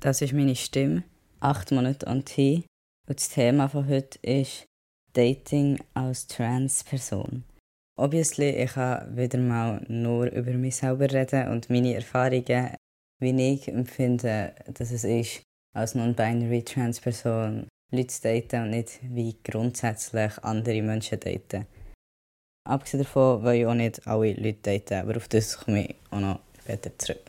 Das ist meine Stimme. Acht Monate on T. Und das Thema von heute ist Dating als Trans-Person. Obviously, ich kann wieder mal nur über mich selber reden und meine Erfahrungen, wie ich empfinde, dass es ist, als non-binary Trans-Person Leute zu daten und nicht wie grundsätzlich andere Menschen daten. Abgesehen davon will ich auch nicht alle Leute daten, aber auf das komme ich auch noch später zurück.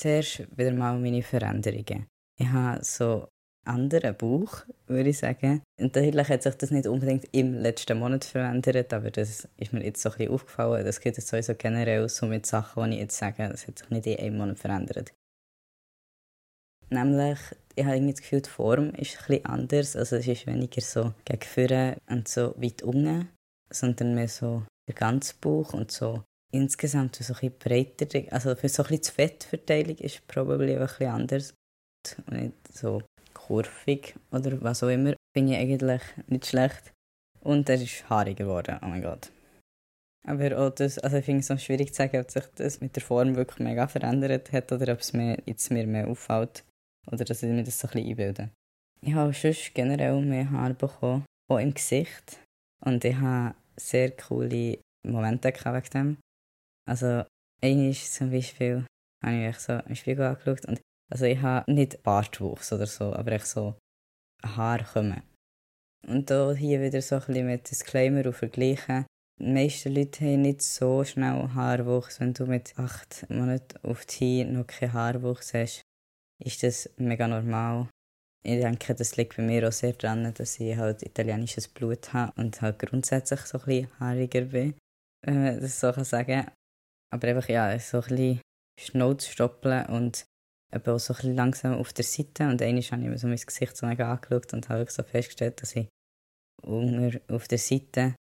Zuerst wieder mal meine Veränderungen. Ich habe so anderen Bauch, würde ich sagen. Und natürlich hat sich das nicht unbedingt im letzten Monat verändert, aber das ist mir jetzt so ein bisschen aufgefallen. Das geht jetzt sowieso generell so mit Sachen, die ich jetzt sage, das hat sich nicht in einem Monat verändert. Nämlich, ich habe irgendwie das Gefühl, die Form ist ein bisschen anders. Also es ist weniger so gegen vorne und so weit unten, sondern mehr so der ganze Bauch und so insgesamt so ein breiter. Also für so ein bisschen die Fettverteilung ist probably ein bisschen anders. Und nicht so kurvig oder was auch immer. Finde ich eigentlich nicht schlecht. Und er ist haariger geworden, oh mein Gott. Aber auch das, also ich finde es noch schwierig zu sagen, ob sich das mit der Form wirklich mega verändert hat oder ob es mir jetzt mir mehr auffällt oder dass ich mir das so ein bisschen einbilde. Ich habe sonst generell mehr Haare bekommen, auch im Gesicht. Und ich habe sehr coole Momente wegen dem. Also, ist zum Beispiel, habe ich so im Spiegel angeschaut und also ich habe nicht Bartwuchs oder so, aber ich so Haare kommen. Und da hier wieder so ein bisschen mit Disclaimer und Vergleichen. Die meisten Leute haben nicht so schnell Haarwuchs. Wenn du mit acht Monaten auf die noch keinen Haarwuchs hast, ist das mega normal. Ich denke, das liegt bei mir auch sehr daran, dass ich halt italienisches Blut habe und halt grundsätzlich so ein bisschen haariger bin, wenn man das so sagen kann. Aber einfach, ja, so ein bisschen Schnauze stoppeln und eben auch so ein bisschen langsam auf der Seite. Und einmal habe ich mir so mein Gesicht so angeschaut und habe so festgestellt, dass ich auf der Seite,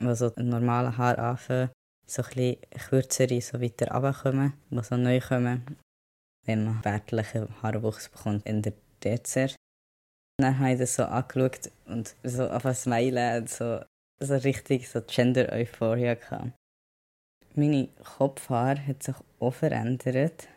wo so normale Haare anfangen, so ein bisschen kürzere so weiter runterkommen, die so neu kommen, wenn man wertlichen Haarwuchs bekommt in der Dezert. Dann habe ich das so angeschaut und so auf ein Smilen und so, so richtig so Gender-Euphoria gehabt. Meine Kopfhaare hat sich auch verändert.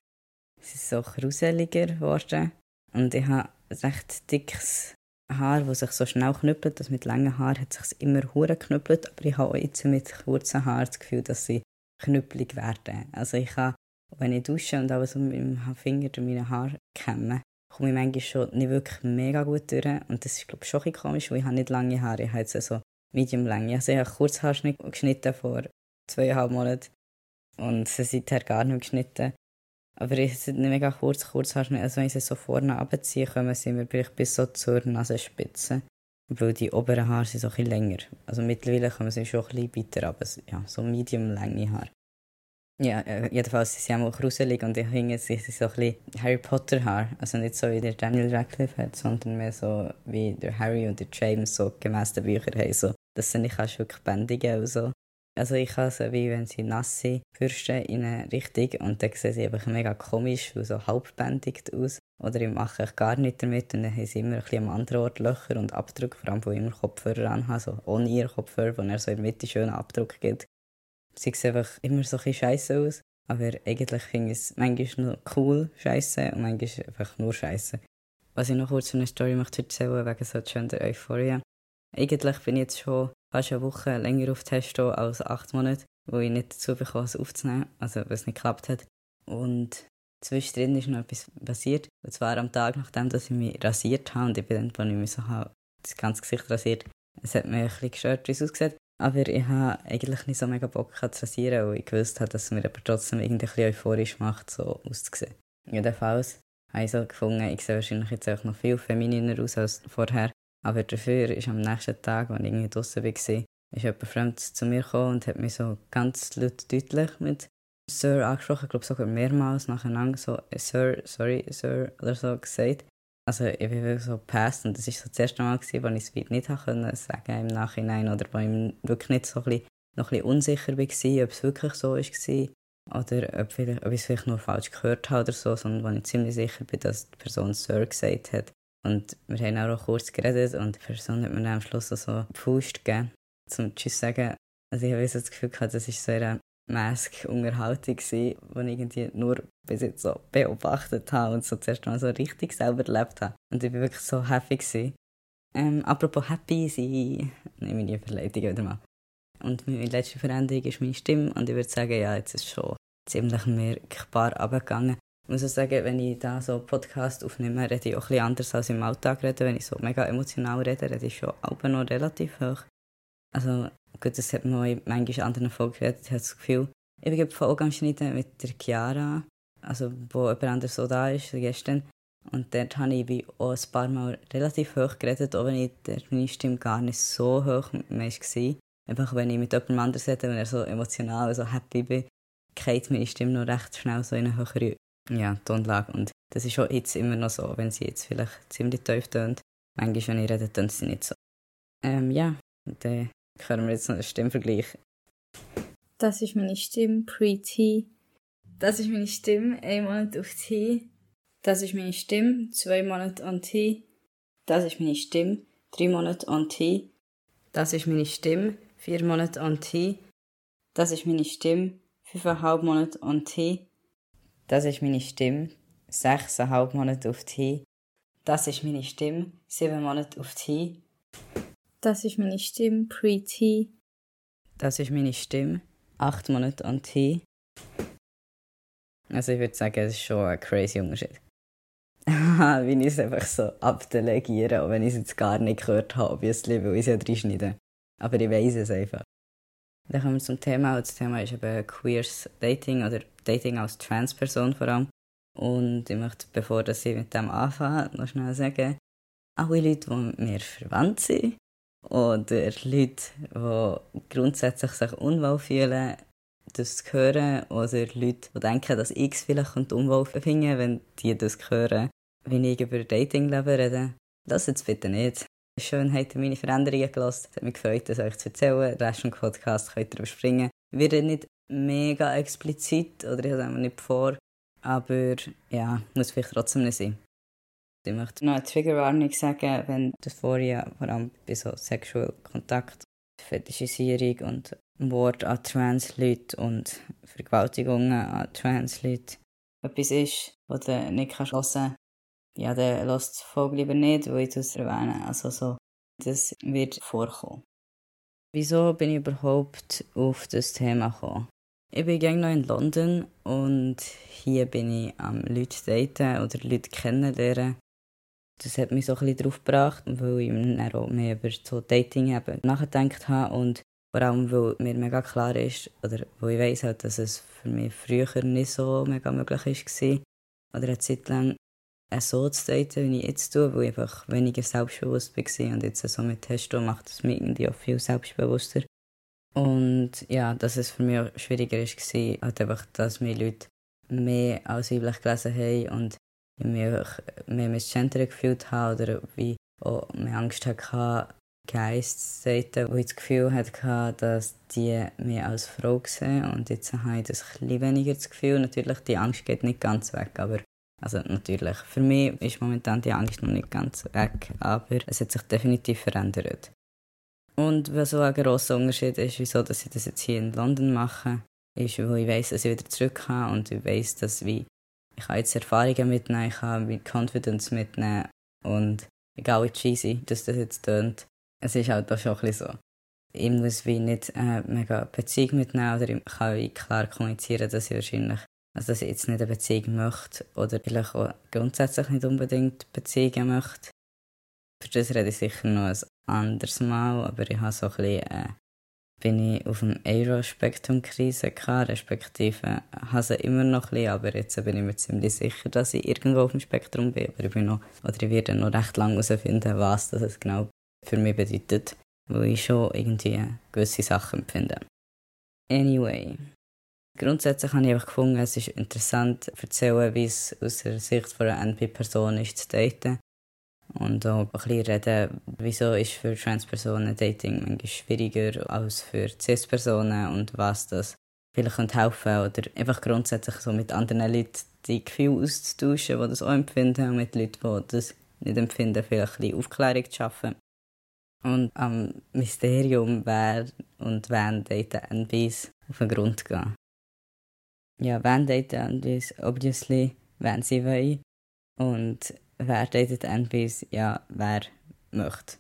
Sie ist so kruseliger geworden. Und ich habe recht dickes Haar, das sich so schnell knüppelt. Das mit langen Haaren hat sich immer hure knüppelt. Aber ich habe auch jetzt mit kurzen Haaren das Gefühl, dass sie knüppelig werden. Also ich habe, wenn ich dusche und alles mit dem Finger durch meine Haare kämme, komme ich manchmal schon nicht wirklich mega gut durch. Und das ist, glaube ich, schon komisch, weil ich habe nicht lange Haare. Ich habe jetzt so medium lange. Also ich habe Kurzhaarschnitt geschnitten vor zweieinhalb Monaten. Und sie seither gar nicht geschnitten. Aber ich ist nicht mega kurz, kurz hast also wenn ich sie so vorne abziehe, kommen sie mir vielleicht bis so zur Nasenspitze. Weil die oberen Haare sind so ein länger. Also mittlerweile kommen sie schon ein bisschen weiter, aber ja, so medium lange Haare. Ja, äh, jedenfalls sind sie auch gruselig und ich finde, sie sind so ein bisschen Harry Potter Haar. Also nicht so wie der Daniel Radcliffe hat, sondern mehr so wie der Harry und der James so gemäß den Büchern haben. So, dass sie nicht wirklich bändigen und so. Also ich habe sie wie wenn sie nass sind, Bürsten in eine Richtung und dann sehen sie einfach mega komisch und so halbbändigt aus. Oder ich mache ich gar nicht damit und dann haben sie immer ein bisschen am anderen Ort Löcher und Abdrücke, vor allem wo ich immer Kopfhörer anhabe, so ohne ihr Kopfhörer, wo er so in der Mitte schönen Abdruck gibt. Sie sehen einfach immer so ein scheiße aus, aber eigentlich finde ich es manchmal noch cool scheiße und manchmal einfach nur scheiße. Was ich noch kurz für eine Story möchte erzählen wegen so Gender Euphoria. Eigentlich bin ich jetzt schon fast eine Woche länger auf Testo als acht Monate, wo ich nicht dazu bekam, es aufzunehmen, also was nicht geklappt hat. Und zwischendrin ist noch etwas passiert. Und zwar am Tag, nachdem dass ich mich rasiert habe und ich bin dann, ich mich so habe, das ganze Gesicht rasiert, es hat mich ein bisschen gestört, wie es aussieht. Aber ich habe eigentlich nicht so mega Bock zu rasieren, weil ich gewusst habe, dass es mir aber trotzdem irgendwie euphorisch macht, so auszusehen. Jedenfalls habe ich so gefunden, ich sehe wahrscheinlich jetzt auch noch viel femininer aus als vorher. Aber dafür ist am nächsten Tag, als ich irgendwie draußen war, ist jemand fremd zu mir gekommen und hat mich so ganz laut deutlich mit Sir angesprochen, ich glaube sogar mehrmals nacheinander so Sir, sorry, Sir oder so gesagt. Also ich bin wirklich so gepasst und das war so das erste Mal, wo ich es nicht können sagen im Nachhinein oder wo ich wirklich nicht so ein bisschen, noch ein bisschen unsicher war, ob es wirklich so war oder ob, ob ich es vielleicht nur falsch gehört habe oder so, sondern wo ich ziemlich sicher bin, dass die Person Sir gesagt hat. Und wir haben auch noch kurz geredet und die Person hat mir dann am Schluss so Faust gegeben, zum Tschüss sagen. Also ich habe so das Gefühl gehabt, das ist so eine Mask-Unterhaltung, die ich irgendwie nur bis jetzt so beobachtet habe und so zuerst mal so richtig selber erlebt habe. Und ich war wirklich so happy. Gewesen. Ähm, apropos happy sein, nehme ich die Verleitung wieder mal. Und meine letzte Veränderung ist meine Stimme und ich würde sagen, ja, jetzt ist schon ziemlich merkbar abgegangen. Ich muss auch sagen, wenn ich da so Podcast aufnehme, rede ich auch ein anders als im Alltag rede. Wenn ich so mega emotional rede, rede ich schon auch noch relativ hoch. Also gut, das hat man auch manchmal in anderen Folgen geredet. Ich habe das Gefühl, ich bin Folge am Schneiden mit der Chiara, also wo jemand anders so da ist, gestern. Und dort habe ich auch ein paar Mal relativ hoch geredet, auch wenn ich meine Stimme gar nicht so hoch war. Einfach wenn ich mit jemandem anders rede, wenn er so emotional, so happy bin, geht meine Stimme noch recht schnell so in eine höhere ja, Tonlage. Und das ist auch jetzt immer noch so, wenn sie jetzt vielleicht ziemlich tief tönt. Manchmal, wenn ich rede, tönt sie nicht so. Ähm, ja, dann hören wir jetzt noch einen Stimmvergleich. Das ist meine Stimme pre-T. Das ist meine Stimme ein Monat auf T. Das ist meine Stimme zwei Monate on T. Das ist meine Stimme drei Monate on T. Das ist meine Stimme vier Monate on T. Das ist meine Stimme fünfeinhalb Monate on T. Das ist meine Stimme sechseinhalb Monate auf T. Das ist meine Stimme sieben Monate auf T. Das ist meine Stimme pre-T. Das ist meine Stimme acht Monate on T. Also ich würde sagen, es ist schon ein crazy Unterschied. wie ich es einfach so abdelegiere, auch wenn ich es jetzt gar nicht gehört habe, obviously, weil ich es ja reinschneide. Aber ich weiß es einfach. Dann kommen wir zum Thema. Das Thema ist eben queers Dating oder Dating als Transperson vor allem. Und ich möchte, bevor ich mit dem anfange, noch schnell sagen, alle Leute, die mit mir verwandt sind oder Leute, die grundsätzlich sich unwohl fühlen, das zu hören oder Leute, die denken, dass ich es vielleicht unwohl finde, wenn die das hören, wenn ich über Datingleben rede. Das jetzt bitte nicht. Schön habt ihr meine Veränderungen gelassen. Es hat mich gefreut, das euch zu erzählen. Den Rest des Podcasts könnt ihr überspringen. Wir reden nicht mega explizit oder ich habe es nicht vor. Aber ja, muss vielleicht trotzdem nicht sein. Ich möchte noch eine Triggerwarnung sagen, wenn das vorher vor allem bei so Sexual Kontakt, Fetischisierung und Wort an Trans-Leute und Vergewaltigungen an Trans-Leute etwas ist, was du nicht hören kannst ja, dann lasst die lieber nicht, weil ich das erwähne. Also so, das wird vorkommen. Wieso bin ich überhaupt auf das Thema gekommen? Ich bin noch in London und hier bin ich am Leute daten oder Leute kennenlernen. Das hat mich so ein bisschen darauf gebracht, weil ich dann auch mehr über so Dating eben nachgedacht habe und vor allem, weil mir mega klar ist, oder weil ich weiss halt, dass es für mich früher nicht so mega möglich war, oder eine Zeit lang so zu daten, wie ich jetzt tue, weil ich einfach weniger selbstbewusst war und jetzt so mit Testo macht es mich irgendwie auch viel selbstbewusster. Und ja, dass es für mich auch schwieriger war, halt einfach, dass mir Leute mehr als weiblich gelesen haben und ich mich mehr misgendert gefühlt habe oder wie auch mehr Angst hatte, Geist zu daten, wo ich das Gefühl hatte, dass die mich als Frau sehen und jetzt habe ich das ein bisschen weniger das Gefühl. Natürlich, die Angst geht nicht ganz weg, aber also natürlich, für mich ist momentan die Angst noch nicht ganz weg, aber es hat sich definitiv verändert. Und was so ein grosser Unterschied ist, wieso dass ich das jetzt hier in London mache, ist, weil ich weiß, dass ich wieder zurück kann und ich weiß, dass wie ich jetzt Erfahrungen mitnehmen, ich kann mit Confidence mitnehmen und egal wie cheesy dass das jetzt tönt, es ist halt auch schon ein bisschen so. Ich muss wie nicht eine mega Beziehung mitnehmen oder ich kann wie klar kommunizieren, dass ich wahrscheinlich also, dass ich jetzt nicht eine Beziehung möchte oder vielleicht auch grundsätzlich nicht unbedingt Beziehungen möchte. Für das rede ich sicher noch ein anderes Mal, aber ich habe so ein bisschen, äh, bin ich auf dem Euro-Spektrum-Krise gehabt, respektive habe sie immer noch ein bisschen, aber jetzt bin ich mir ziemlich sicher, dass ich irgendwo auf dem Spektrum bin, aber ich bin noch, oder ich werde noch recht lange herausfinden, was das genau für mich bedeutet, weil ich schon irgendwie gewisse Sachen empfinde. Anyway, Grundsätzlich habe ich einfach gefunden, es ist interessant zu erzählen, wie es aus der Sicht von einer NP-Person ist zu daten. Und auch ein bisschen reden, wieso ist für Trans-Personen Dating manchmal schwieriger als für Cis-Personen und was das vielleicht helfen könnte. Oder einfach grundsätzlich so mit anderen Leuten die Gefühle auszutauschen, die das auch empfinden und mit Leuten, die das nicht empfinden, vielleicht ein bisschen Aufklärung zu schaffen. Und am Mysterium, wer und wen daten NBs, auf den Grund gehen. Ja, wen daten obviously, wenn sie wollen. Und wer datet NBs, ja, wer möchte.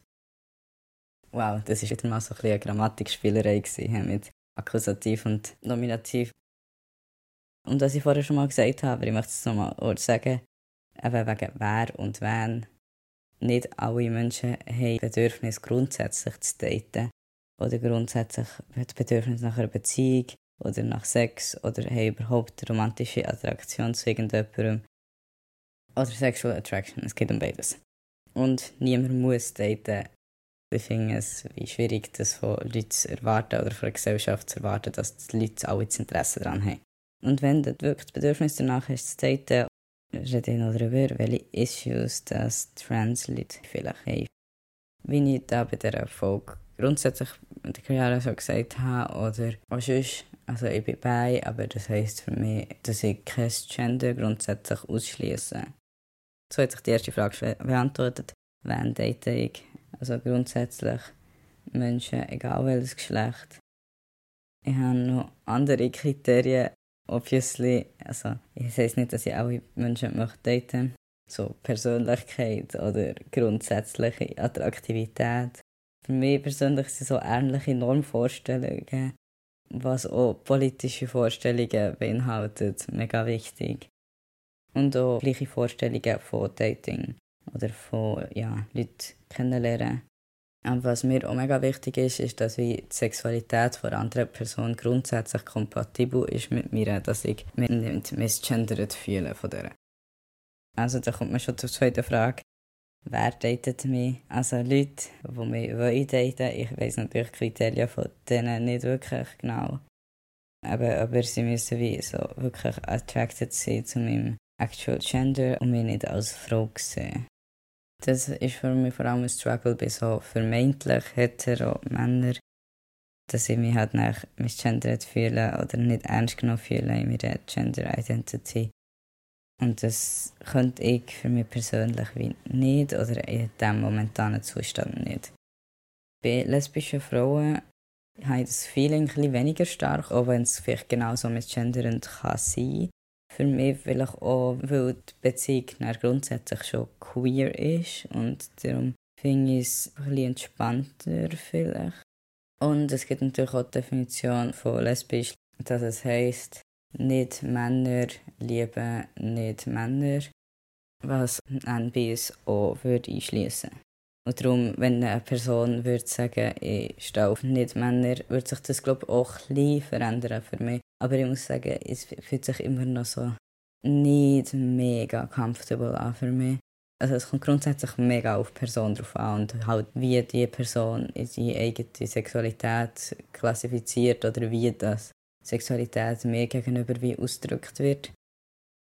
Wow, das war wieder mal so ein eine Grammatikspielerei mit Akkusativ und Nominativ. Und was ich vorher schon mal gesagt habe, aber ich möchte es nochmal sagen, eben wegen wer und wen. Nicht alle Menschen haben Bedürfnis, grundsätzlich zu daten. Oder grundsätzlich das Bedürfnis nach einer Beziehung oder nach Sex oder haben überhaupt romantische Attraktion zu irgendjemandem. Oder Sexual Attraction, es geht um beides. Und niemand muss daten. Ich finde es wie schwierig, das von Leuten zu erwarten oder von der Gesellschaft zu erwarten, dass die Leute alle das Interesse daran haben. Und wenn du wirklich das Bedürfnis danach hast, zu daten, rede ich noch darüber, welche Issues das Trans-Leute vielleicht haben. Wie ich da bei dieser Folge grundsätzlich der Karriere so gesagt habe, oder auch sonst, also ich bin bei, aber das heisst für mich, dass ich kein Gender grundsätzlich ausschließe. So hat sich die erste Frage beantwortet. Wen date ich? Also grundsätzlich Menschen, egal welches Geschlecht. Ich habe noch andere Kriterien, obviously. Also, ich sage nicht, dass ich alle Menschen möchte daten So Persönlichkeit oder grundsätzliche Attraktivität. Für mich persönlich sind so ähnliche Normvorstellungen, was auch politische Vorstellungen beinhaltet, mega wichtig. Und auch gleiche Vorstellungen von Dating oder von ja, Leuten kennenlernen. Und was mir auch mega wichtig ist, ist, dass die Sexualität von anderen Person grundsätzlich kompatibel ist mit mir, dass ich mich nicht misgendert fühle von der. Also da kommt man schon zur zweiten Frage. Wer datet mich? Also Leute, die mich wollen daten, ich weiss natürlich die Kriterien von denen nicht wirklich genau. Aber, aber sie müssen wie so wirklich attracted sein zu meinem actual gender und mich nicht als Frau sehen. Das ist für mich vor allem ein Struggle bei so vermeintlich hetero Männern, dass ich mich halt nach misgendert fühle oder nicht ernst genommen fühle in meiner Gender Identity. Und das könnte ich für mich persönlich wie nicht oder in diesem momentanen Zustand nicht. Bei lesbischen Frauen habe ich das Feeling ein weniger stark, auch wenn es vielleicht genauso misgenderend kann sein für mich vielleicht auch, weil die Beziehung grundsätzlich schon queer ist und darum finde ich es ein bisschen entspannter vielleicht. Und es gibt natürlich auch die Definition von lesbisch, dass es heisst, nicht Männer lieben nicht Männer, was NBs auch würde einschließen. Und darum, wenn eine Person würde sagen, ich stehe auf nicht Männer, würde sich das glaube ich auch ein verändern für mich. Aber ich muss sagen, es fühlt sich immer noch so nicht mega comfortable an für mich. Also es kommt grundsätzlich mega auf die Person drauf an und halt wie die Person ihre eigene Sexualität klassifiziert oder wie das Sexualität mir gegenüber wie ausgedrückt wird.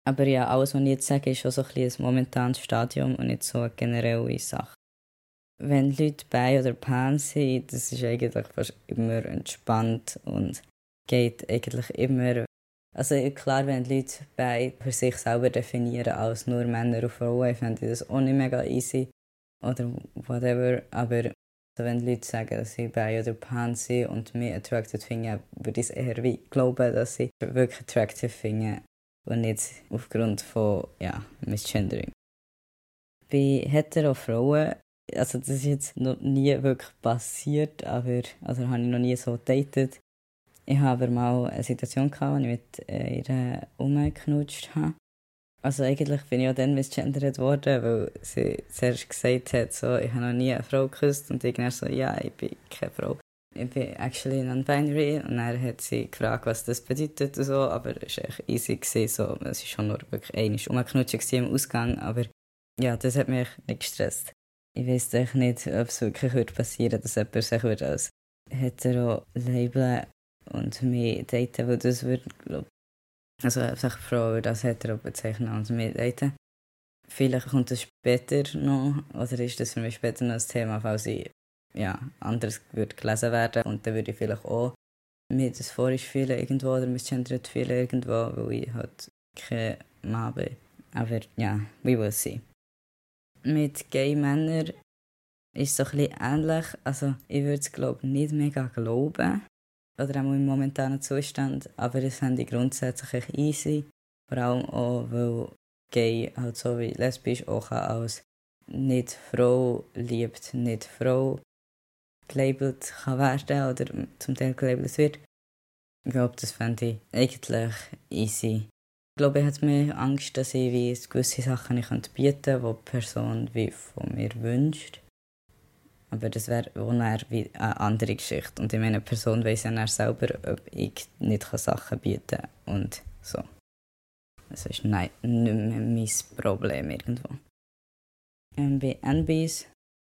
Aber ja, alles, was ich jetzt sage, ist schon so ein, ein momentanes Stadium und nicht so eine generelle Sache. Wenn Leute bei oder pan sind, das ist eigentlich fast immer entspannt und geht eigentlich immer. Also klar, wenn Leute bei für sich selber definieren als nur Männer und Frauen, finde ich das auch nicht mega easy oder whatever. Aber also wenn Leute sagen, dass sie bei oder pan sind und mich attractive finden, würde ich eher wie glauben, dass sie wirklich attractive finden und nicht aufgrund von ja, Misgendering. Bei hetero Frauen also das ist jetzt noch nie wirklich passiert, aber also habe ich noch nie so datet. Ich habe aber mal eine Situation gehabt, wo ich mit äh, ihr umgeknutscht habe. Also eigentlich bin ich auch dann misgendert worden, weil sie zuerst gesagt hat, so, ich habe noch nie eine Frau geküsst und ich dann so, ja, ich bin keine Frau. Ich bin actually non-binary und dann hat sie gefragt, was das bedeutet und so, aber es war echt easy, gewesen, so, es war schon nur wirklich einmal umgeknutscht im Ausgang, aber ja, das hat mich nicht gestresst. Ich weiß echt nicht, ob es wirklich passieren würde, dass jemand sich als hetero labeln und mich daten, weil das würde, glaube also sich Frau würde als hetero bezeichnen und mich daten. Vielleicht kommt das später noch, oder ist das für mich später noch ein Thema, falls ich ja, anders würde gelesen werden und dann würde ich vielleicht auch mir das vorisch fühlen irgendwo oder misgendert fühlen irgendwo, weil ich halt kein Mann bin. Aber ja, we will see mit gay Männern ist so ein bisschen ähnlich. Also ich würde es glaube nicht mega glauben. Oder auch im momentanen Zustand. Aber das fände ich grundsätzlich easy. Vor allem auch, weil gay halt so wie lesbisch auch als nicht Frau liebt, nicht Frau gelabelt kann werden oder zum Teil gelabelt wird. Ich glaube, das fände ich eigentlich easy. Ich glaube, ich habe mehr Angst, dass ich wie gewisse Sachen nicht bieten könnte, die die Person wie von mir wünscht. Aber das wäre wie eine andere Geschichte. Und ich meine, eine Person weiss ja selber, ob ich nicht Sachen bieten kann. Und so. Das ist nicht mehr mein Problem irgendwo. Ähm, bei NBs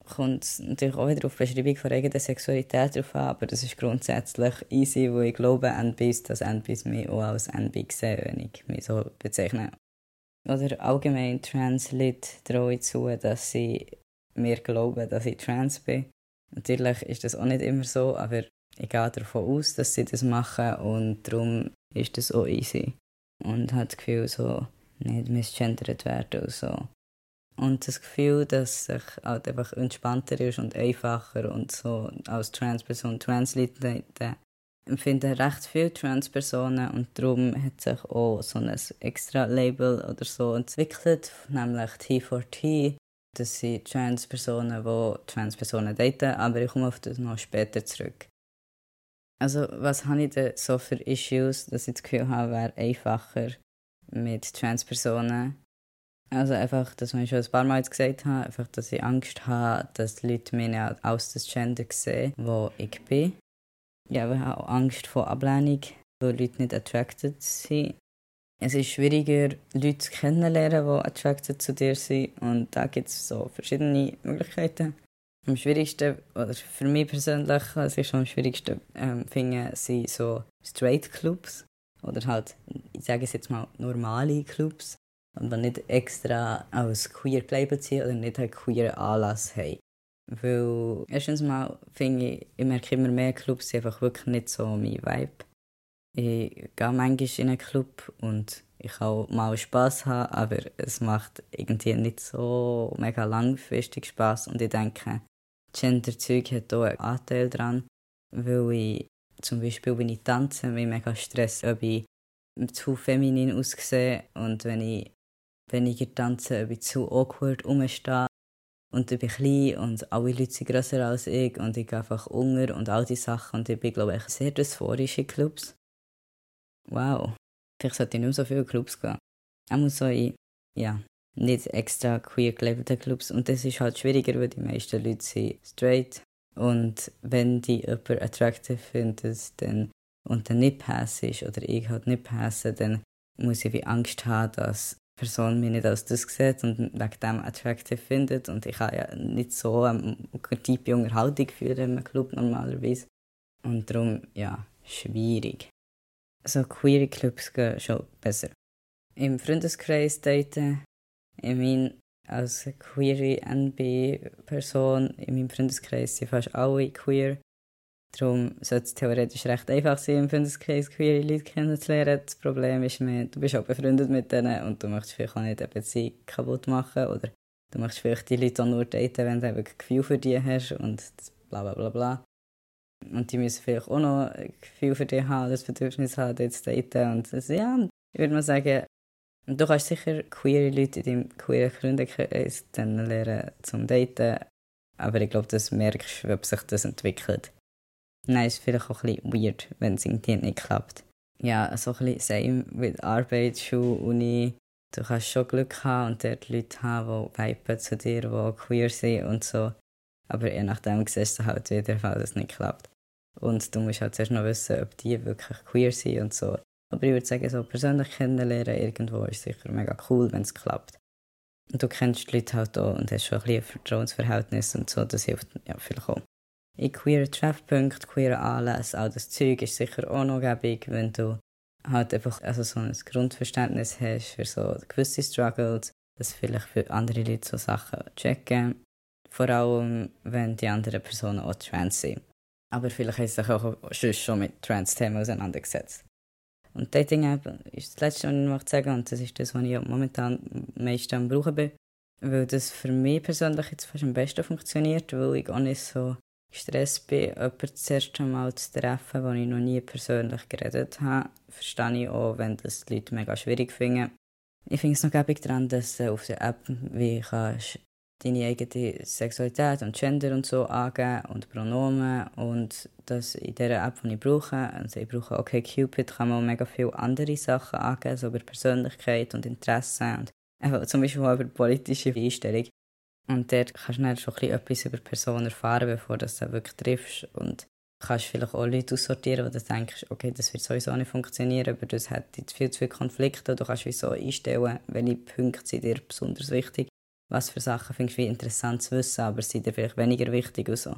kommt es natürlich auch wieder auf die Beschreibung von eigener Sexualität drauf an, aber das ist grundsätzlich easy, wo ich glaube, NBs, dass NBs mich auch als NB sehen, wenn ich mich so bezeichne. Oder allgemein Trans-Leute traue ich zu, dass sie mir glauben, dass ich trans bin. Natürlich ist das auch nicht immer so, aber ich gehe davon aus, dass sie das machen und darum ist das auch easy. Und habe das Gefühl, so nicht misgendert werden und so. Und das Gefühl, dass es halt einfach entspannter ist und einfacher und so als Transperson, Transleute empfinden recht viele Transpersonen und darum hat sich auch so ein extra Label oder so entwickelt, nämlich T4T. Das sind Transpersonen, die Transpersonen daten, aber ich komme auf das noch später zurück. Also, was habe ich denn so für Issues, dass ich das Gefühl habe, wäre einfacher mit Transpersonen also einfach, das, was ich schon ein paar Mal gesagt habe, einfach, dass ich Angst habe, dass die Leute mich nicht aus das Gender sehen, wo ich bin. Ja, ich habe auch Angst vor Ablehnung, weil Leute nicht attracted sind. Es ist schwieriger, Leute kennenzulernen, die attracted zu dir sind. Und da gibt es so verschiedene Möglichkeiten. Am schwierigsten, oder für mich persönlich, ich schon am schwierigsten ähm, finde, sind so Straight Clubs. Oder halt, ich sage es jetzt mal, normale Clubs und die nicht extra als queer gelabelt sind oder nicht einen queeren Anlass haben. Weil erstens mal finde ich, ich merke immer mehr Clubs sind einfach wirklich nicht so mein Vibe. Ich gehe manchmal in einen Club und ich kann auch mal Spass haben, aber es macht irgendwie nicht so mega langfristig Spass und ich denke, Gender-Zeug hat auch einen Anteil daran, weil ich zum Beispiel, wenn ich tanze, mich mega stress, ob ich zu feminin aussehe und wenn ich weniger tanzen, ob ich zu awkward rumstehe. Und ich bin klein und alle Leute sind grösser als ich und ich gehe einfach unter und all diese Sachen. Und ich bin, glaube ich, sehr dysphorisch in Clubs. Wow. Vielleicht sollte ich nicht mehr so viele Clubs gehen. Auch muss so in, ja, nicht extra queer gelabelten Clubs. Und das ist halt schwieriger, weil die meisten Leute sind straight. Und wenn die jemanden attraktiv finden dann, und dann nicht pass oder ich halt nicht passe, dann muss ich wie Angst haben, dass Person mich nicht als das sieht und wegen dem attraktiv findet. Und ich habe ja nicht so eine tiefe Unterhaltung führen im Club normalerweise. Und darum, ja, schwierig. So queere Clubs gehen schon besser. Im Freundeskreis daten, ich meine, als queere NB-Person in meinem Freundeskreis sind fast alle queer. Darum sollte es theoretisch recht einfach sein, im Freundeskreis queere Leute kennenzulernen. Das Problem ist mehr, du bist auch befreundet mit denen und du möchtest vielleicht auch nicht eine Beziehung kaputt machen oder du möchtest vielleicht die Leute auch nur daten, wenn du ein Gefühl für die hast und bla bla bla bla. Und die müssen vielleicht auch noch ein Gefühl für dich haben, das Bedürfnis haben, dort zu daten. Und das, ja, ich würde mal sagen, du kannst sicher queere Leute in deinem queeren Freundeskreis lernen zum Daten, aber ich glaube, das merkst du, ob sich das entwickelt. Nein, ist vielleicht auch ein bisschen weird, wenn es irgendwie nicht klappt. Ja, so ein bisschen same mit Arbeit, Schule, Uni. Du kannst schon Glück haben und dort Leute haben, die zu dir, die queer sind und so. Aber je nachdem siehst du halt wieder, falls es nicht klappt. Und du musst halt zuerst noch wissen, ob die wirklich queer sind und so. Aber ich würde sagen, so persönlich kennenlernen irgendwo ist sicher mega cool, wenn es klappt. Und du kennst die Leute halt auch und hast schon ein bisschen Vertrauensverhältnis und so, das hilft ja vielleicht auch. In queeren Treffpunkten, queeren Anlässen, all das Zeug ist sicher auch noch gäbig, wenn du halt einfach also so ein Grundverständnis hast für so gewisse Struggles, dass vielleicht für andere Leute so Sachen checken. Vor allem, wenn die anderen Personen auch trans sind. Aber vielleicht haben sie sich auch schon mit Trans-Themen auseinandergesetzt. Und Dating-App ist das Letzte, was ich noch sagen und das ist das, was ich momentan am meisten am Brauchen bin. Weil das für mich persönlich jetzt fast am besten funktioniert, weil ich auch nicht so gestresst bin, jemanden das erste Mal zu treffen, wo ich noch nie persönlich geredet habe, verstehe ich auch, wenn das die Leute mega schwierig finden. Ich finde es noch gäbig daran, dass du auf der App wie kannst deine eigene Sexualität und Gender und so angeben und Pronomen und das in dieser App, die ich brauche, also ich brauche OkCupid, kann man mega viele andere Sachen angeben, so über Persönlichkeit und Interessen und einfach zum Beispiel auch über politische Einstellung. Und dort kannst du dann schon etwas über Personen erfahren, bevor du sie wirklich triffst und kannst vielleicht auch Leute aussortieren, wo du denkst, okay, das wird sowieso nicht funktionieren, aber das hat viel zu viele Konflikte. Du kannst wieso einstellen, welche Punkte sind dir besonders wichtig was für Sachen findest du interessant zu wissen, aber sind dir vielleicht weniger wichtig und so.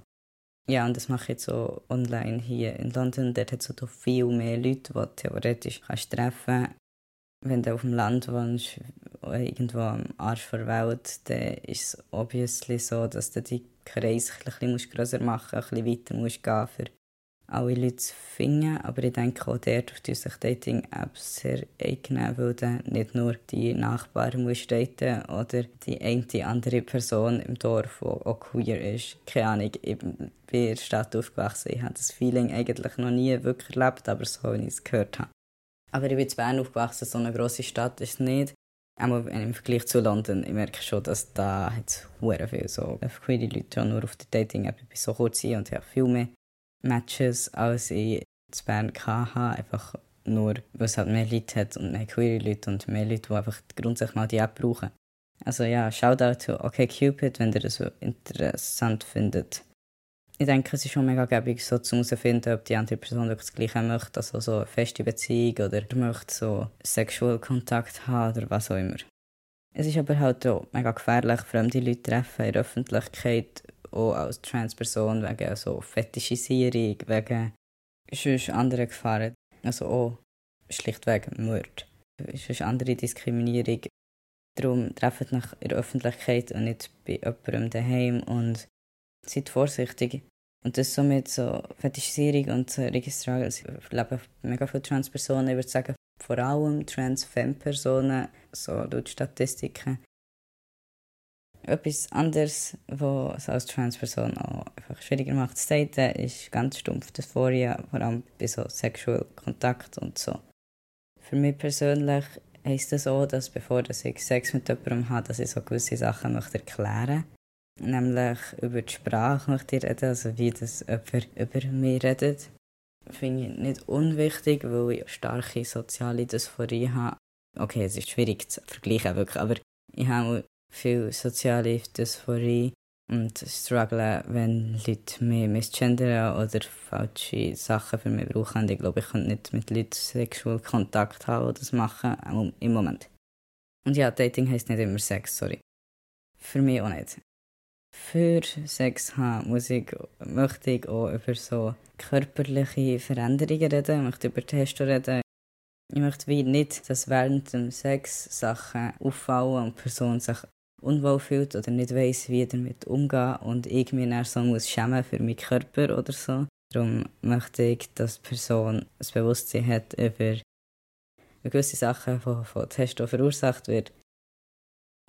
Ja, und das mache ich jetzt so online hier in London. Dort hat es so viel mehr Leute, die du theoretisch kannst treffen Wenn du auf dem Land wohnst, irgendwo am Arsch der Welt, dann ist es obviously so, dass du die Kreise ein bisschen grösser machen musst, ein bisschen weiter musst gehen für alle Leute finden. Aber ich denke auch dort tun sich Dating-Apps sehr eignen, weil dann nicht nur die Nachbarn muss daten oder die eine andere Person im Dorf, die auch queer ist. Keine Ahnung, ich bin in der Stadt aufgewachsen. Ich habe das Feeling eigentlich noch nie wirklich erlebt, aber so, wie ich es gehört habe. Aber ich bin in Bern aufgewachsen, so eine grosse Stadt ist es nicht. Auch im Vergleich zu London, ich merke schon, dass da jetzt viel so queere Leute nur auf der Dating-App so kurz sind und habe viel mehr Matches, als ich in Bern hatte. Einfach nur, weil es halt mehr Leute hat und mehr queere Leute und mehr Leute, die einfach grundsätzlich mal die App brauchen. Also ja, Shoutout zu OkCupid, wenn ihr das so interessant findet. Ich denke, es ist schon mega gäbig, so zu herausfinden, ob die andere Person das Gleiche möchte, also so eine feste Beziehung oder möchte so Sexual Kontakt haben oder was auch immer. Es ist aber halt auch mega gefährlich, fremde Leute treffen in der Öffentlichkeit, auch als Transperson wegen so Fetischisierung, wegen sonst anderen Gefahren. Also auch schlichtweg Mord. Sonst andere Diskriminierung. Darum trefft nach in der Öffentlichkeit und nicht bei jemandem daheim und seid vorsichtig. Und das somit so Fetischisierung und so Registrierung. Also ich mega viele Transpersonen, ich würde sagen, vor allem Trans-Femme-Personen, so laut Statistiken, etwas anderes, was als Transperson auch einfach schwieriger macht zu daten, ist ganz stumpf Dysphoria, vor allem bei so Sexual Kontakt und so. Für mich persönlich heisst das auch, dass bevor ich Sex mit jemandem habe, dass ich so gewisse Sachen möchte erklären möchte. Nämlich über die Sprache möchte ich reden, also wie das jemand über mich redet. Finde ich nicht unwichtig, weil ich starke soziale Dysphorie habe. Okay, es ist schwierig zu vergleichen, wirklich, aber ich habe viel soziale Dysphorie und struggle, wenn Leute mich misgendern oder falsche Sachen für mich brauchen. Ich glaube, ich kann nicht mit Leuten sexuell Kontakt haben oder das machen, im Moment. Und ja, Dating heisst nicht immer Sex, sorry. Für mich auch nicht. Für Sex haben muss ich, möchte ich auch über so körperliche Veränderungen reden, ich möchte über Testo reden, ich möchte wie nicht, dass während dem Sex Sachen auffallen und die Person sich unwohl fühlt oder nicht weiß, wie damit umgehen und ich mich dann so muss schämen für meinen Körper oder so. Darum möchte ich, dass die Person ein Bewusstsein hat über gewisse Sachen, die von Testo verursacht werden.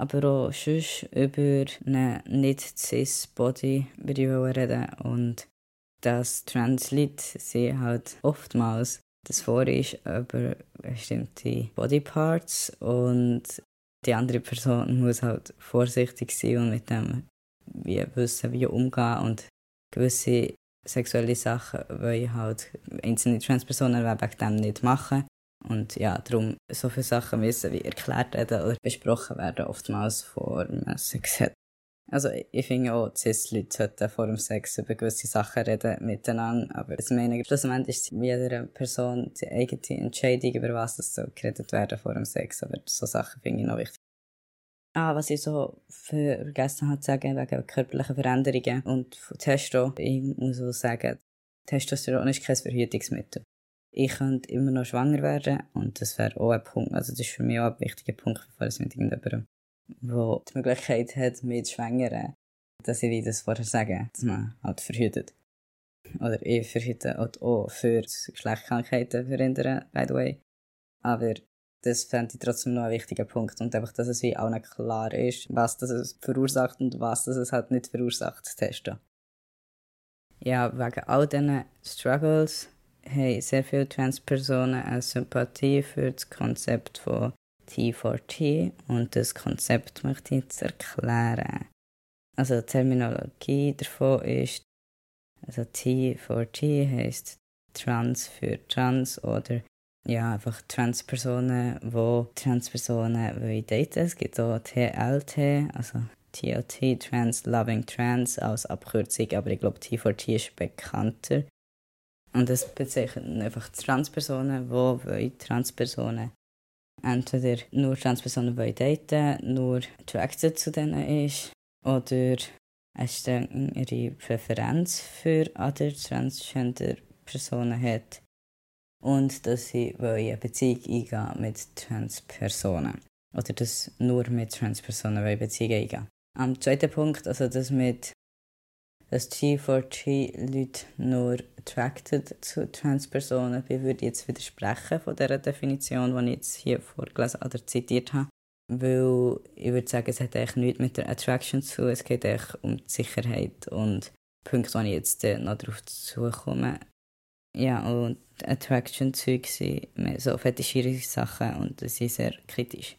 Aber auch sonst über einen nicht-cis-Body würde ich reden und dass Trans-Leute sie halt oftmals das vor ist über bestimmte Bodyparts und die andere Person muss halt vorsichtig sein und mit dem wie wissen, wie umgehen und gewisse sexuelle Sachen wollen halt einzelne Transpersonen wegen dem nicht machen. Und ja, darum so viele Sachen müssen wie erklärt werden oder besprochen werden, oftmals vor hat. Also ich finde auch, Cis-Leute sollten vor dem Sex über gewisse Sachen reden miteinander, aber ich meine, schlussendlich ist jeder Person die eigene Entscheidung, über was das so geredet werden vor dem Sex, aber so Sachen finde ich noch wichtig. Ah, was ich so vergessen habe zu sagen, wegen körperlichen Veränderungen und Testo, ich muss auch sagen, Testosteron ist kein Verhütungsmittel. Ich könnte immer noch schwanger werden und das wäre auch ein Punkt, also das ist für mich auch ein wichtiger Punkt, bevor es mit irgendjemandem, der die Möglichkeit hat, mit Schwängeren, dass ich das vorher sage, dass man halt verhütet. Oder ich verhüte auch für Geschlechtskrankheiten verhindern, by the way. Aber das fände ich trotzdem noch ein wichtiger Punkt. Und einfach, dass es wie auch nicht klar ist, was das verursacht und was das es halt nicht verursacht, testen. ja, wegen all diesen Struggles haben sehr viele Transpersonen eine Sympathie für das Konzept von T4T und das Konzept möchte ich jetzt erklären. Also die Terminologie davon ist, also T4T heißt Trans für Trans oder ja, einfach Transpersonen, wo Transpersonen wollen daten. Es gibt auch TLT, also TLT, Trans Loving Trans als Abkürzung, aber ich glaube T4T ist bekannter. Und das bezeichnet einfach Transpersonen, wo wollen Transpersonen entweder nur Transpersonen wollen daten, nur attracted zu denen ist oder eine strengere Präferenz für andere Transgender-Personen hat und dass sie eine Beziehung eingehen mit Transpersonen oder dass nur mit Transpersonen Beziehung eingehen. Am zweiten Punkt, also das mit dass G4G-Leute nur attracted zu Transpersonen bin, würde jetzt widersprechen von dieser Definition, die ich jetzt hier vorgelesen oder zitiert habe. Weil ich würde sagen, es hat eigentlich nichts mit der Attraction zu Es geht eigentlich um die Sicherheit und Punkte, wo ich jetzt noch darauf zukomme. Ja, und Attraction-Zeug sind so fetischierende Sachen und das ist sehr kritisch.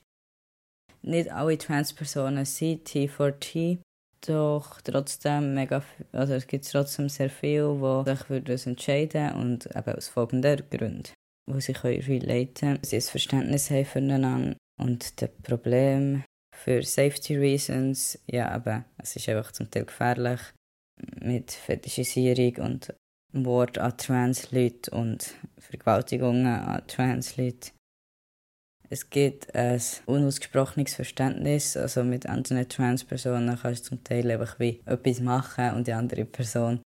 Nicht alle Transpersonen sind T4T, doch trotzdem mega, also es gibt trotzdem sehr viele, die sich für das entscheiden und eben aus folgenden Gründen. Wo können relaten, sie ein Verständnis haben füreinander und das Problem für Safety Reasons, ja, aber es ist einfach zum Teil gefährlich mit Fetischisierung und Mord an Trans-Leuten und Vergewaltigungen an Trans-Leuten. Es gibt ein unausgesprochenes Verständnis. Also mit anderen Trans-Personen kannst du zum Teil einfach wie etwas machen und die andere Person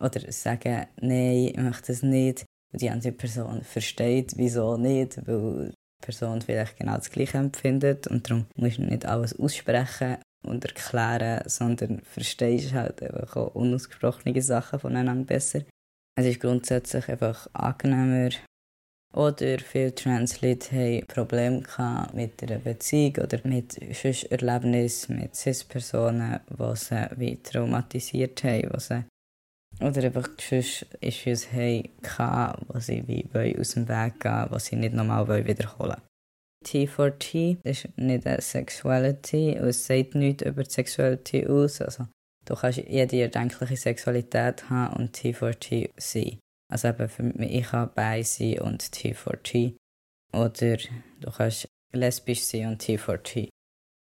oder sagen, nein, ich möchte das nicht. Und die andere Person versteht, wieso nicht, weil die Person vielleicht genau das Gleiche empfindet und darum musst du nicht alles aussprechen und erklären, sondern verstehst halt einfach auch unausgesprochene Sachen voneinander besser. Es ist grundsätzlich einfach angenehmer, oder viele Trans-Leute haben Probleme mit einer Beziehung oder mit Erlebnissen mit Cis-Personen, die sie wie traumatisiert haben, die sie oder einfach sonst Issues haben, wo sie wie aus dem Weg gehen die sie nicht nochmal wiederholen wollen. T4T ist nicht eine Sexuality und es sagt nichts über die Sexuality aus. Also, du kannst jede erdenkliche Sexualität haben und T4T sein. Also eben für ich kann bei sein und T4T. Oder du kannst lesbisch sein und T4T.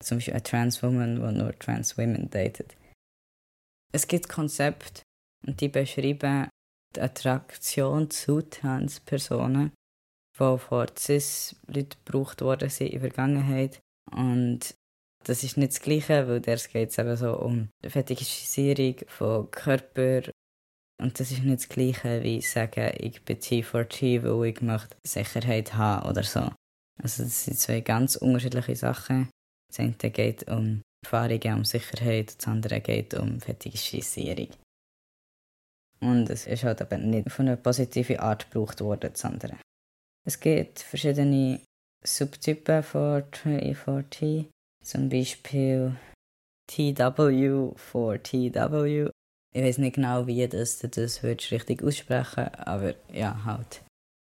Zum Beispiel eine Transwoman, die nur Transwomen datet. Es gibt Konzepte und die beschreiben die Attraktion zu Transpersonen, die von Cis-Leuten gebraucht worden sind in der Vergangenheit. Und das ist nicht das Gleiche, weil der geht es eben so um die Fetischisierung von Körper und das ist nicht das Gleiche wie sagen, ich bin T4T, weil ich möchte Sicherheit haben oder so. Also das sind zwei ganz unterschiedliche Sachen. Das eine geht um Erfahrungen, um Sicherheit, das andere geht um Fetischisierung. Und es ist halt eben nicht von einer positiven Art gebraucht worden, das andere. Es gibt verschiedene Subtypen von T4T, zum Beispiel TW for TW ich weiß nicht genau, wie das, das würdest richtig aussprechen, aber ja, halt.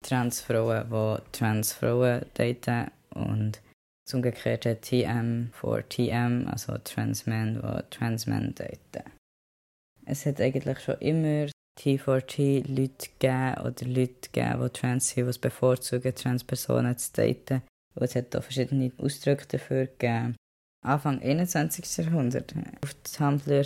Transfrauen, die Transfrauen daten und das umgekehrte TM for TM, also Transmen, die Transmen daten. Es hat eigentlich schon immer T4T Leute gegeben oder Leute gegeben, die trans sind, die es bevorzugen, Transpersonen zu daten. Und es hat auch verschiedene Ausdrücke dafür gegeben. Anfang 21. Jahrhundert auf Tumblr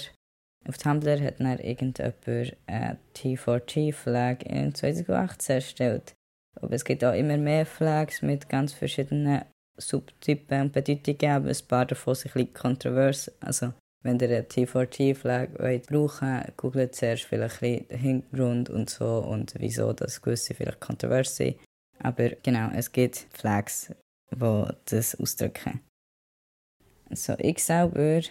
auf Tumblr hat dann irgendjemand eine T4T-Flag in 2018 erstellt. Aber es gibt auch immer mehr Flags mit ganz verschiedenen Subtypen und Bedeutungen, aber ein paar davon sind ein bisschen kontrovers. Also, wenn ihr eine T4T-Flag brauchen wollt, googelt zuerst vielleicht ein den Hintergrund und so und wieso das gewisse vielleicht kontrovers sind. Aber genau, es gibt Flags, die das ausdrücken. Also, ich selber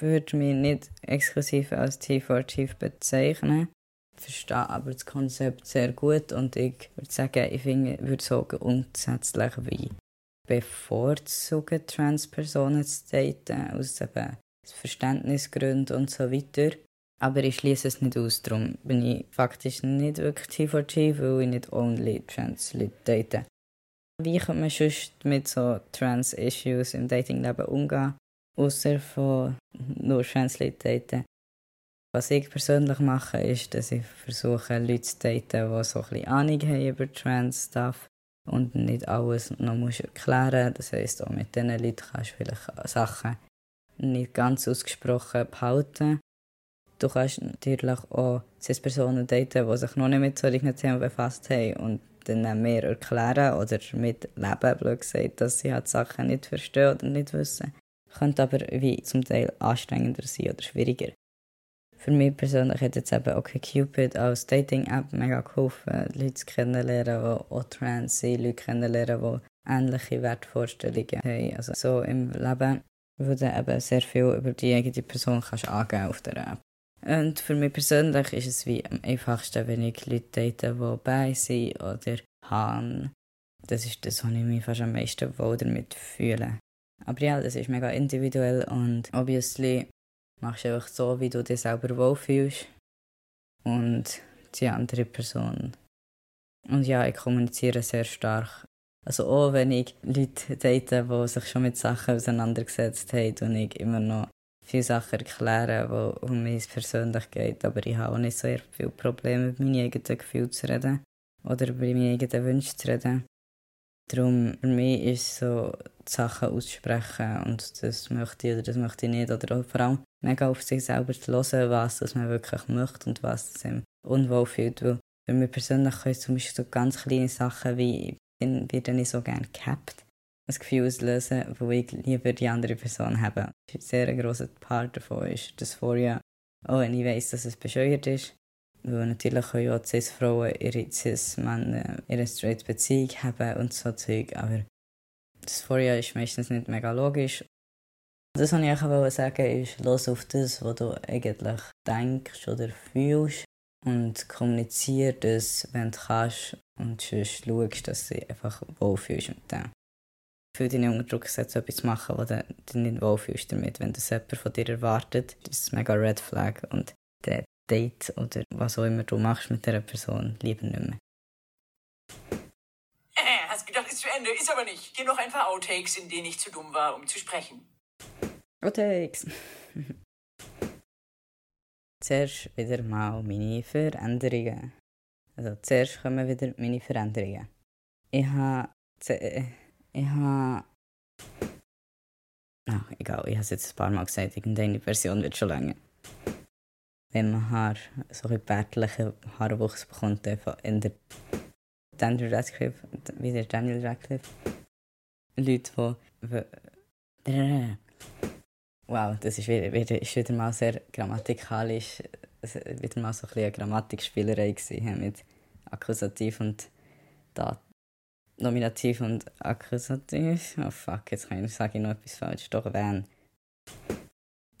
würde mich nicht exklusiv als T4T bezeichnen. Ich verstehe aber das Konzept sehr gut und ich würde sagen, ich finde, würde sagen, grundsätzlich wie bevorzugen Transpersonen zu daten, aus Verständnisgründen und so weiter. Aber ich schließe es nicht aus, darum bin ich faktisch nicht wirklich T4T, weil ich nicht only trans Leute date. Wie kann man sonst mit so Trans-Issues im Datingleben umgehen, außer von nur trans Leute daten? Was ich persönlich mache, ist, dass ich versuche, Leute zu daten, die so ein Ahnung haben über Trans-Stuff und nicht alles noch musst erklären Das heisst, auch mit diesen Leuten kannst du vielleicht Sachen nicht ganz ausgesprochen behalten Du kannst natürlich auch Personen daten, die sich noch nicht mit solchen Themen befasst haben und dann mehr erklären oder mitleben, blöd gesagt, dass sie halt Sachen nicht verstehen oder nicht wissen. Könnte aber wie zum Teil anstrengender sein oder schwieriger. Für mich persönlich hat jetzt eben OkCupid als Dating-App mega geholfen, Leute kennenlernen, die auch trans sind, Leute kennenlernen, die ähnliche Wertvorstellungen haben. Also so im Leben, wo du eben sehr viel über die eigene Person kannst angeben auf der App. Und für mich persönlich ist es wie am einfachsten, wenn ich Leute date, die bei sind oder haben. Das ist das, was ich mich fast am meisten wohl damit fühle. Aber ja, das ist mega individuell und obviously machst du einfach so, wie du dich selber wohlfühlst. Und die andere Person. Und ja, ich kommuniziere sehr stark. Also auch wenn ich Leute date, die sich schon mit Sachen auseinandergesetzt haben und ich immer noch viele Sachen erklären, die um mich persönlich geht, aber ich habe auch nicht sehr viele Probleme, mit meinen eigenen Gefühlen zu reden oder über meine eigenen Wünsche zu reden. Darum, für mich ist so, die Sachen aussprechen und das möchte ich oder das möchte ich nicht. Oder vor allem mega auf sich selber zu hören, was das man wirklich möchte und was es ihm unwohl fühlt. Weil für mich persönlich können zum Beispiel so ganz kleine Sachen wie, ich nicht so gerne gehabt ein Gefühl auslösen, wo ich lieber die andere Person habe. Ein sehr grosser Part davon ist das Vorjahr, auch wenn ich weiss, dass es bescheuert ist. Weil natürlich können ja Cis-Frauen ihre Cis-Männer ihre straight Beziehung haben und so Zeug, aber das Vorjahr ist meistens nicht mega logisch. Das, was ich auch sagen ist, los auf das, was du eigentlich denkst oder fühlst und kommuniziere das, wenn du kannst und sonst schaust, dass du dich einfach wohlfühlst mit dem fühl dich nicht unter Druck gesetzt, etwas machen, wo du nicht wohlfühlst damit. Wenn das jemand von dir erwartet, ist es mega Red Flag und Date oder was auch immer du machst mit dieser Person, lieber nicht mehr. Äh, hast gedacht, ist zu Ende, ist aber nicht. Hier noch ein paar Outtakes, in denen ich zu dumm war, um zu sprechen. Outtakes. zuerst wieder mal meine Veränderungen. Also zuerst kommen wieder meine Veränderungen. Ich habe ich habe. Ach, egal, ich habe es jetzt ein paar Mal gesagt, irgendeine Version wird schon länger. Wenn man Haar, so ein bärtlichen Haarwuchs bekommt, in der Daniel Radcliffe, wie der Daniel Radcliffe. Leute, die. Wow, das ist wieder, wieder, ist wieder mal sehr grammatikalisch, wieder mal so ein eine Grammatikspielerei gewesen, mit Akkusativ und Dat Nominativ und Akkusativ. Oh fuck, jetzt sage ich noch etwas falsch. Doch, wenn.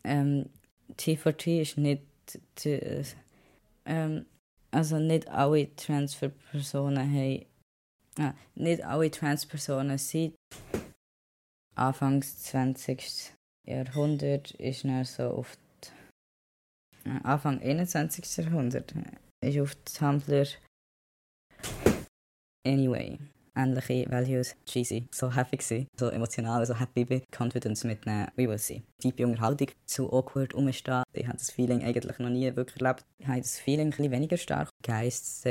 Ähm, T4T ist nicht. Ähm, also nicht alle Transferpersonen haben. Ah, nicht alle Transpersonen sind. Anfangs 20. Jahrhundert ist dann so oft. Anfang 21. Jahrhundert ist auf Tumblr. Anyway ähnliche Values. Cheesy, so happy gewesen, so emotional, so happy bin, Confidence mitnehmen, we will see. Tiefe Unterhaltung, zu awkward umstehen. Ich habe das Feeling eigentlich noch nie wirklich erlebt. Ich habe das Feeling ein bisschen weniger stark. Geist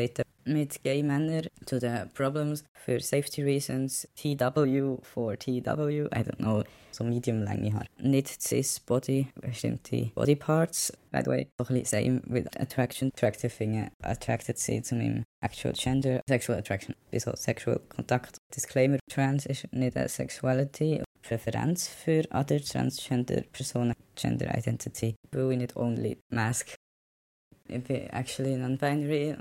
mit gay Männern zu den Problems for Safety Reasons, TW for TW, I don't know, so medium lange Haar. Nicht cis Body, bestimmte Body Parts, by the way. Bisschen same with attraction, attractive Dinge, uh, attracted sie zu meinem actual gender, sexual attraction, also sexual Kontakt. Disclaimer, trans ist nicht eine Sexuality, Präferenz für other transgender Personen, Gender Identity, weil ich nicht only mask. Bin actually non-binary